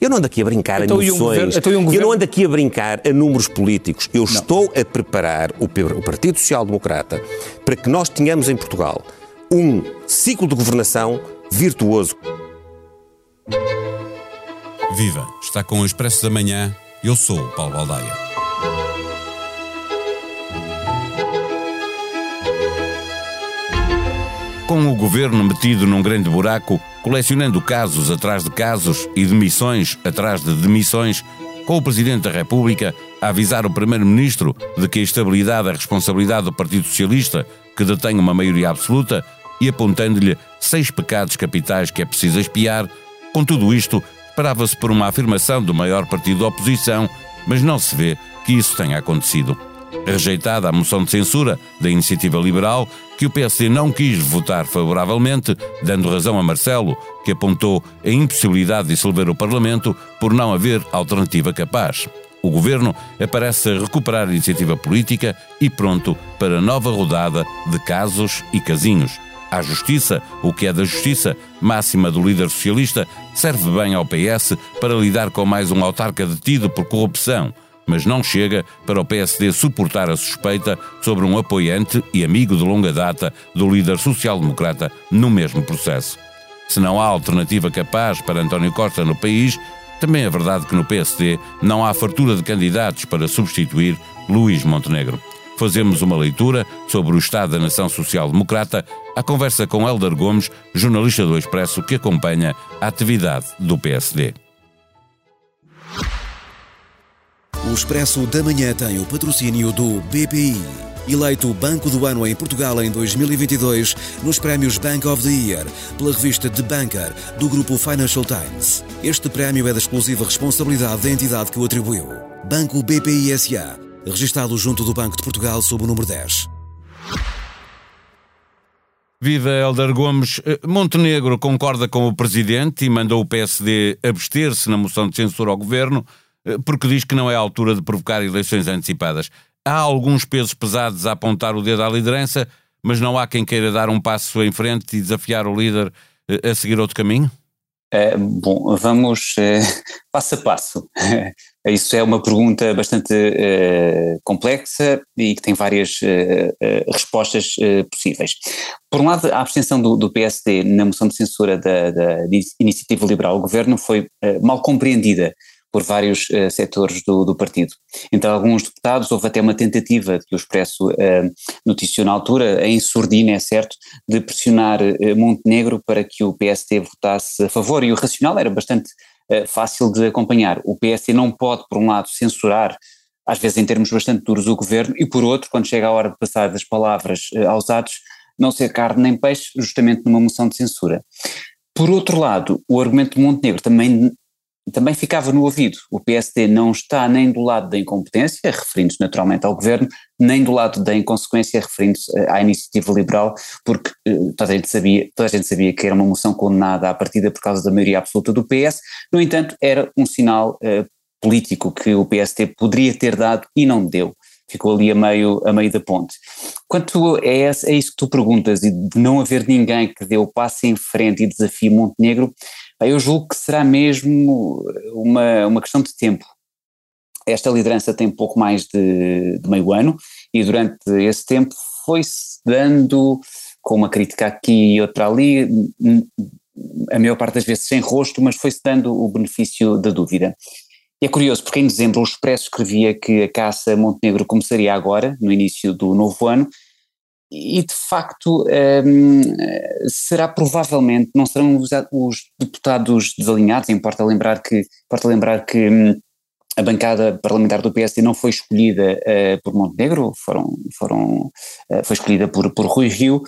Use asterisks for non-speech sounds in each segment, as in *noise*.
Eu não ando aqui a brincar então, a noções. Um governo, então, um governo... Eu não ando aqui a brincar a números políticos. Eu não. estou a preparar o, o Partido Social Democrata para que nós tenhamos em Portugal um ciclo de governação virtuoso. Viva! Está com o Expresso da Manhã. Eu sou o Paulo Baldaia. Com o governo metido num grande buraco, colecionando casos atrás de casos e demissões atrás de demissões, com o Presidente da República a avisar o Primeiro-Ministro de que a estabilidade é responsabilidade do Partido Socialista, que detém uma maioria absoluta, e apontando-lhe seis pecados capitais que é preciso espiar, com tudo isto, esperava-se por uma afirmação do maior partido da oposição, mas não se vê que isso tenha acontecido. Rejeitada a moção de censura da Iniciativa Liberal, que o PSD não quis votar favoravelmente, dando razão a Marcelo, que apontou a impossibilidade de dissolver o Parlamento por não haver alternativa capaz. O governo aparece a recuperar a iniciativa política e pronto para nova rodada de casos e casinhos. A justiça, o que é da justiça, máxima do líder socialista, serve bem ao PS para lidar com mais um autarca detido por corrupção mas não chega para o PSD suportar a suspeita sobre um apoiante e amigo de longa data do líder social-democrata no mesmo processo. Se não há alternativa capaz para António Costa no país, também é verdade que no PSD não há fartura de candidatos para substituir Luís Montenegro. Fazemos uma leitura sobre o estado da nação social-democrata à conversa com Helder Gomes, jornalista do Expresso que acompanha a atividade do PSD. O Expresso da Manhã tem o patrocínio do BPI. Eleito Banco do Ano em Portugal em 2022 nos prémios Bank of the Year pela revista The Banker do grupo Financial Times. Este prémio é da exclusiva responsabilidade da entidade que o atribuiu. Banco BPI SA, registado junto do Banco de Portugal sob o número 10. Viva Helder Gomes. Eh, Montenegro concorda com o presidente e mandou o PSD abster-se na moção de censura ao governo. Eh, porque diz que não é a altura de provocar eleições antecipadas. Há alguns pesos pesados a apontar o dedo à liderança, mas não há quem queira dar um passo em frente e desafiar o líder eh, a seguir outro caminho? É, bom, vamos é, *laughs* passo a passo. *laughs* Isso é uma pergunta bastante é, complexa e que tem várias respostas possíveis. Por um lado, a abstenção do, do PSD na moção de censura da, da Iniciativa Liberal ao Governo foi mal compreendida por vários uh, setores do, do, partido. Entre alguns deputados houve até uma tentativa que o Expresso uh, noticiou na altura, em surdina, é certo, de pressionar uh, Montenegro para que o PST votasse a favor e o racional era bastante uh, fácil de acompanhar. O PST não pode, por um lado, censurar às vezes em termos bastante duros o governo e por outro, quando chega a hora de passar das palavras aos atos, não ser carne nem peixe, justamente numa moção de censura. Por outro lado, o argumento de Montenegro também também ficava no ouvido. O PSD não está nem do lado da incompetência, referindo-se naturalmente ao governo, nem do lado da inconsequência, referindo-se eh, à iniciativa liberal, porque uh, toda, a gente sabia, toda a gente sabia que era uma moção condenada à partida por causa da maioria absoluta do PS. No entanto, era um sinal uh, político que o PSD poderia ter dado e não deu. Ficou ali a meio, a meio da ponte. Quanto a, esse, a isso que tu perguntas e de não haver ninguém que dê o passo em frente e desafie Montenegro, eu julgo que será mesmo uma, uma questão de tempo. Esta liderança tem pouco mais de, de meio ano e durante esse tempo foi-se dando, com uma crítica aqui e outra ali, a maior parte das vezes sem rosto, mas foi-se dando o benefício da dúvida. E é curioso, porque em dezembro o Expresso escrevia que a caça Montenegro começaria agora, no início do novo ano, e de facto um, será provavelmente, não serão os, os, deputados desalinhados, importa lembrar que, importa lembrar que um, a bancada parlamentar do PSD não foi escolhida uh, por Montenegro, foram, foram, uh, foi escolhida por, por Rui Rio,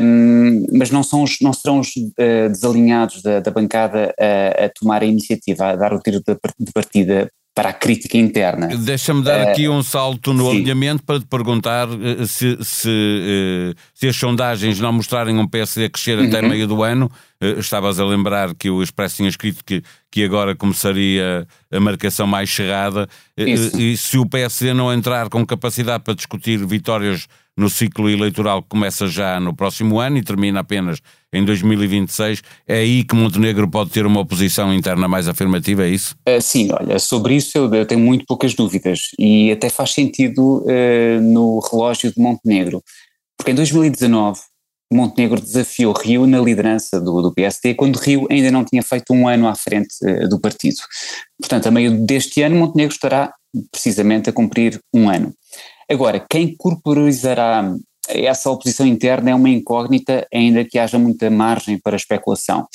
um, mas não, são os, não serão os uh, desalinhados da, da bancada a, a, tomar a iniciativa, a dar o tiro de partida para a crítica interna. Deixa-me dar uh, aqui um salto no sim. alinhamento para te perguntar uh, se, se, uh, se, as sondagens não mostrarem um PSD crescer uhum. até meio do ano. estavas a lembrar que o Expresso tinha escrito que, que agora começaria a marcação mais cerrada. e se o PSD não entrar com capacidade para discutir vitórias no ciclo eleitoral que começa já no próximo ano e termina apenas em 2026, é aí que Montenegro pode ter uma oposição interna mais afirmativa, é isso? Uh, sim, olha, sobre isso eu, eu, tenho muito poucas dúvidas e até faz sentido uh, no relógio de Montenegro, porque em 2019 Montenegro desafiou Rio na liderança do, do PSD, quando Rio ainda não tinha feito um ano à frente uh, do partido. Portanto, a meio deste ano, Montenegro estará precisamente a cumprir um ano. Agora, quem corporizará essa oposição interna é uma incógnita, ainda que haja muita margem para especulação.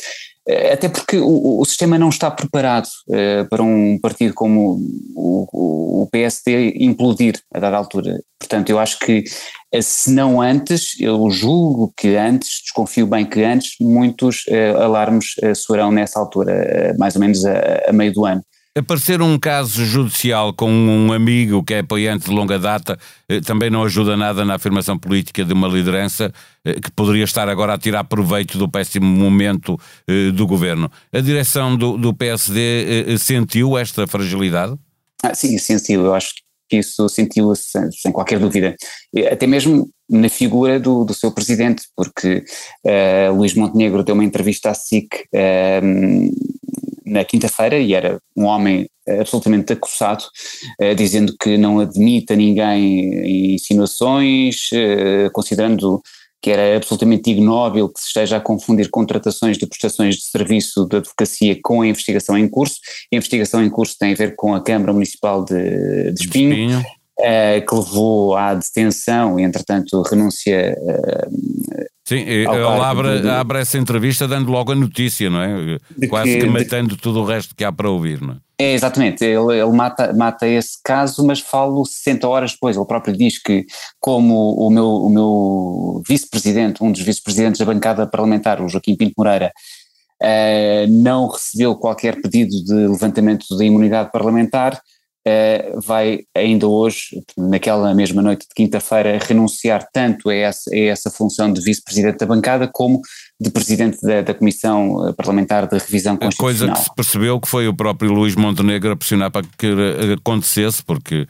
Eh, até porque o, o sistema não está preparado uh, para um partido como o, o, PSD implodir a dada altura. Portanto, eu acho que, eh, se não antes, eu julgo que antes, desconfio bem que antes, muitos uh, alarmes uh, soarão nessa altura, mais ou menos a, a meio do ano. Aparecer um caso judicial com um amigo que é apoiante de longa data eh, também não ajuda nada na afirmação política de uma liderança eh, que poderia estar agora a tirar proveito do péssimo momento eh, do governo. A direção do, do PSD sentiu esta fragilidade? Ah, sim, sentiu. Eu acho que isso sentiu sem, sem qualquer dúvida. Até mesmo na figura do, do seu presidente, porque uh, Luís Montenegro deu uma entrevista à SIC uh, na quinta-feira e era um homem absolutamente acossado, eh, dizendo que não admite a ninguém insinuações, eh, considerando que era absolutamente ignóbil que se esteja a confundir contratações de prestações de serviço de advocacia com a investigação em curso. A investigação em curso tem a ver com a Câmara Municipal de, de Espinho, Espinho. Uh, que levou à detenção e, entretanto, renúncia uh, Sim, ele abre, abre essa entrevista dando logo a notícia, não é? De Quase que, que matando de... tudo o resto que há para ouvir, não é? É, exatamente, ele, ele mata, mata esse caso, mas falo 60 horas depois. Ele próprio diz que, como o meu, o meu vice-presidente, um dos vice-presidentes da bancada parlamentar, o Joaquim Pinto Moreira, uh, não recebeu qualquer pedido de levantamento da imunidade parlamentar, Uh, vai ainda hoje, naquela mesma noite de quinta-feira, renunciar tanto a essa, a essa função de vice-presidente da bancada como de presidente da, da, Comissão eh, Parlamentar de Revisão Constitucional. A coisa que se percebeu que foi o próprio Luís Montenegro a pressionar para que acontecesse, porque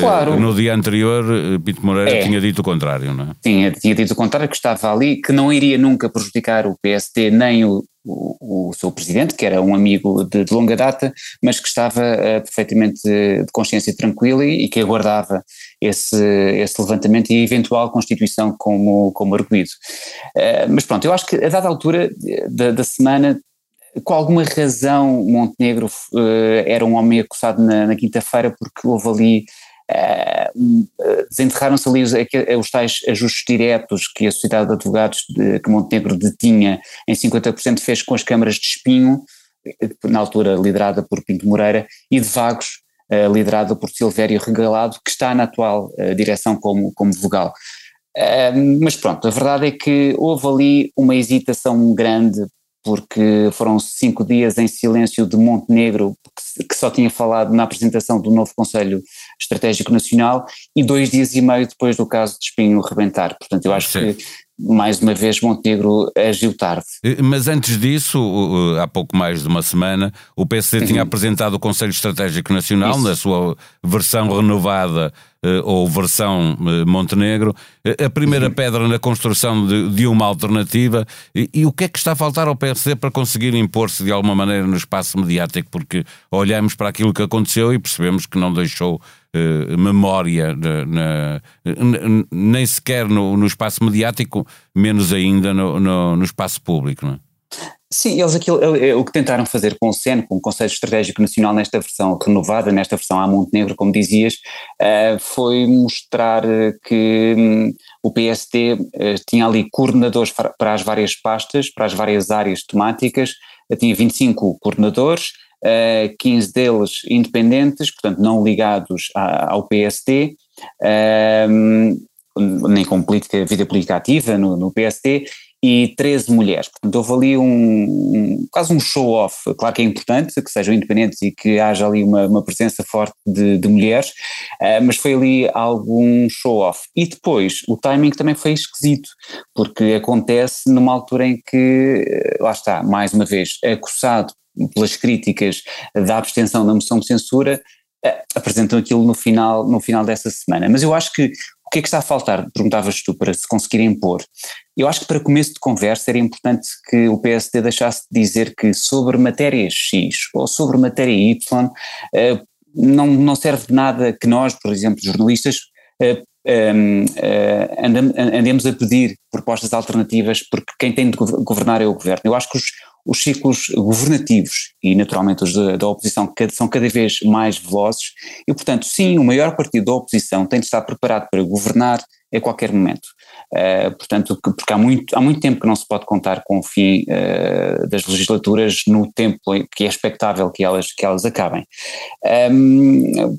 Claro. No dia anterior, Pinto Moreira é. tinha dito o contrário, não é? Tinha, tinha dito o contrário, que estava ali, que não iria nunca prejudicar o PSD nem o, o, o seu presidente, que era um amigo de, de longa data, mas que estava uh, perfeitamente de consciência tranquila e, e, que aguardava esse, esse levantamento e eventual constituição como, como arguído. Uh, mas pronto, eu acho que a dada altura da, da semana com alguma razão Montenegro uh, era um homem acusado na, na quinta-feira porque houve ali desenterraram-se ali os, os tais ajustes diretos que a Sociedade de Advogados de, que Montenegro detinha em 50% fez com as câmaras de Espinho, na altura liderada por Pinto Moreira, e de Vagos, liderada por Silvério Regalado, que está na atual direção como, como vogal. Mas pronto, a verdade é que houve ali uma hesitação grande porque foram cinco dias em silêncio de Montenegro, que só tinha falado na apresentação do novo Conselho Estratégico Nacional, e dois dias e meio depois do caso de Espinho rebentar. Portanto, eu acho Sim. que mais uma vez Montenegro agiu tarde. Eh, mas antes disso, há pouco mais de uma semana, o PSD uhum. tinha apresentado o Conselho Estratégico Nacional Isso. na sua versão renovada eh, ou versão eh, Montenegro, a primeira uhum. pedra na construção de, de uma alternativa. E, e, o que é que está a faltar ao PSD para conseguir impor-se de alguma maneira no espaço mediático? Porque olhamos para aquilo que aconteceu e percebemos que não deixou memória na, na, nem sequer no, no, espaço mediático, menos ainda no, no, no espaço público. Não é? Sim, eles aquilo, o que tentaram fazer com o CEN, com o Conselho Estratégico Nacional, nesta versão renovada, nesta versão à Montenegro, como dizias, uh, foi mostrar que um, o PST uh, tinha ali coordenadores para as várias pastas, para as várias áreas temáticas, tinha 25 coordenadores, uh, eh, 15 deles independentes, portanto não ligados ao uh, nem com política, vida política ativa no, no PST, e 13 mulheres. Portanto, houve ali um, um quase um show-off. Claro que é importante que sejam independentes e que haja ali uma, uma presença forte de, de mulheres, uh, mas foi ali algum show-off. E depois, o timing também foi esquisito, porque acontece numa altura em que, lá está, mais uma vez, acusado pelas críticas da abstenção da moção de censura, eh, apresentam aquilo no final, no final dessa semana. Mas eu acho que o que é que está a faltar, perguntavas tu, para se conseguir impor? Eu acho que para começo de conversa era importante que o PSD deixasse de dizer que sobre matéria X ou sobre matéria Y uh, não, não serve de nada que nós, por exemplo, jornalistas, uh, um, uh, andemos a pedir propostas alternativas porque quem tem de governar é o governo. Eu acho que os, os ciclos governativos e naturalmente os da, da oposição são cada vez mais velozes e, portanto, sim, o maior partido da oposição tem de estar preparado para governar a qualquer momento. Uh, portanto, porque há muito, há muito tempo que não se pode contar com o fim uh, das legislaturas no tempo que é expectável que elas, que elas acabem. Um,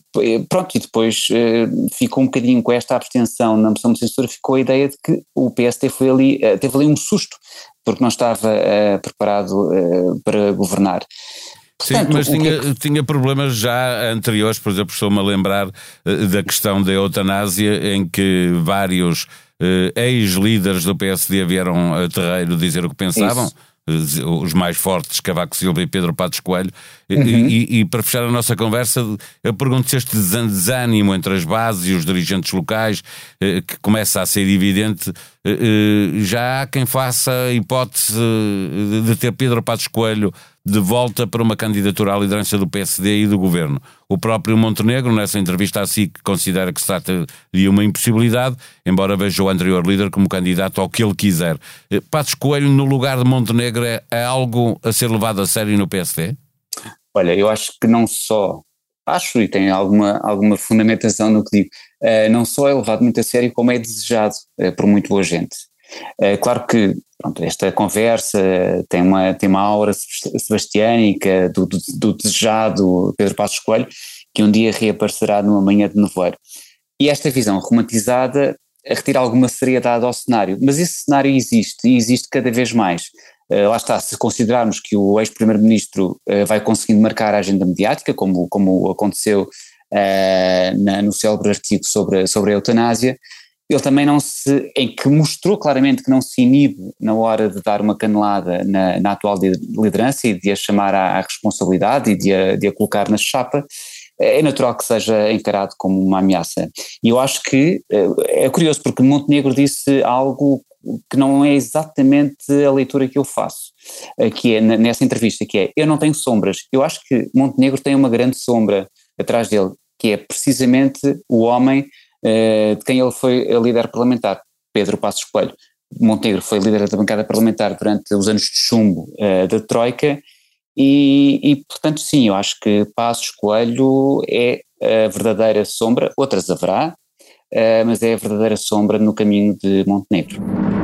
pronto, e depois uh, ficou um bocadinho com esta abstenção na moção de censura, ficou a ideia de que o PST foi ali, teve ali um susto, porque não estava preparado para governar. Portanto, Sim, mas tinha, é que... tinha problemas já anteriores, por exemplo, estou-me a lembrar da questão da eutanásia, em que vários uh, ex-líderes do PSD vieram a terreiro dizer o que pensavam. Isso os mais fortes, Cavaco Silva e Pedro Patos Coelho. Uhum. E, e, para fechar a nossa conversa, eu pergunto se este desânimo entre as bases e os dirigentes locais, eh, que começa a ser evidente, eh, já há quem faça a hipótese de ter Pedro Patos Coelho de volta para uma candidatura à liderança do PSD e do governo. O próprio Montenegro, nessa entrevista a si, considera que se trata de uma impossibilidade, embora veja o anterior líder como candidato ao que ele quiser. Eh, Passos Coelho, no lugar de Montenegro, é, é algo a ser levado a sério no PSD? Olha, eu acho que não só, acho e tem alguma, alguma fundamentação no que digo, uh, não só é levado muito a sério, como é desejado uh, por muito boa gente. Uh, claro que pronto, esta conversa tem uma, tem uma aura sebastiânica do, do, do desejado Pedro Passos Coelho, que um dia reaparecerá numa manhã de nevoeiro. E esta visão romantizada retira alguma seriedade ao cenário, mas esse cenário existe e existe cada vez mais. Uh, lá está, se considerarmos que o ex-primeiro-ministro uh, vai conseguindo marcar a agenda mediática, como, como aconteceu uh, na, no célebre artigo sobre, sobre a eutanásia, ele também não se, em que mostrou claramente que não se inibe na hora de dar uma canelada na, na atual liderança e de a chamar à, à responsabilidade e de a, de a colocar na chapa, é natural que seja encarado como uma ameaça. E eu acho que é, é curioso porque Montenegro disse algo que não é exatamente a leitura que eu faço, eh, que é nessa entrevista, que é, eu não tenho sombras. Eu acho que Montenegro tem uma grande sombra atrás dele, que é precisamente o homem eh, de quem ele foi líder parlamentar, Pedro Passos Coelho. Montenegro foi líder da bancada parlamentar durante os anos de chumbo uh, da Troika e, e, portanto, sim, eu acho que Passos Coelho é a verdadeira sombra, outras haverá, mas é a verdadeira sombra no caminho de Montenegro.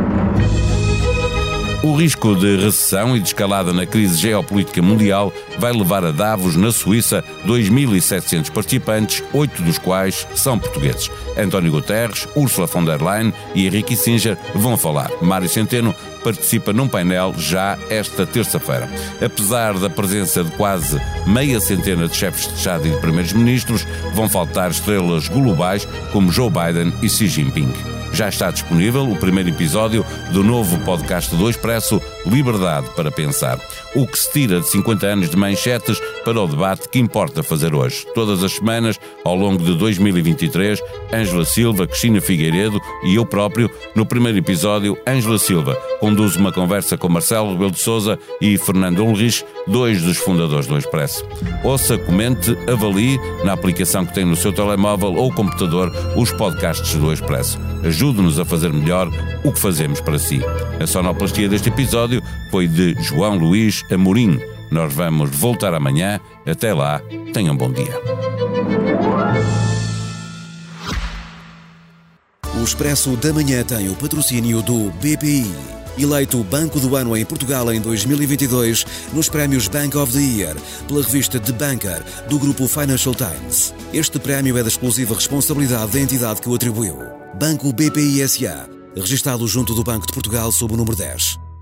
O risco de recessão e de escalada na crise geopolítica mundial vai levar a Davos, na Suíça, 2.700 participantes, oito dos quais são portugueses. António Guterres, Ursula von der Leyen e Henrique Singer vão falar. Mário Centeno participa num painel já esta terça-feira. Apesar da presença de quase meia centena de chefes de Estado e de primeiros-ministros, vão faltar estrelas globais como Joe Biden e Xi Jinping já está disponível o primeiro episódio do novo podcast do Expresso Liberdade para Pensar. O que se tira de 50 anos de manchetes para o debate que importa fazer hoje. Todas as semanas, ao longo de 2023, Ângela Silva, Cristina Figueiredo e eu próprio, no primeiro episódio, Ângela Silva conduz uma conversa com Marcelo Rebelo de Souza e Fernando Ulrich, dois dos fundadores do Expresso. Ouça, comente, avalie na aplicação que tem no seu telemóvel ou computador os podcasts do Expresso. Ajude-nos a fazer melhor o que fazemos para si. A sonoplastia deste episódio foi de João Luís Amorim. Nós vamos voltar amanhã. Até lá, tenham um bom dia. O Expresso da Manhã tem o patrocínio do BPI. Eleito Banco do Ano em Portugal em 2022 nos prémios Bank of the Year pela revista The Banker do grupo Financial Times. Este prémio é da exclusiva responsabilidade da entidade que o atribuiu. Banco BPI SA, registado junto do Banco de Portugal sob o número 10.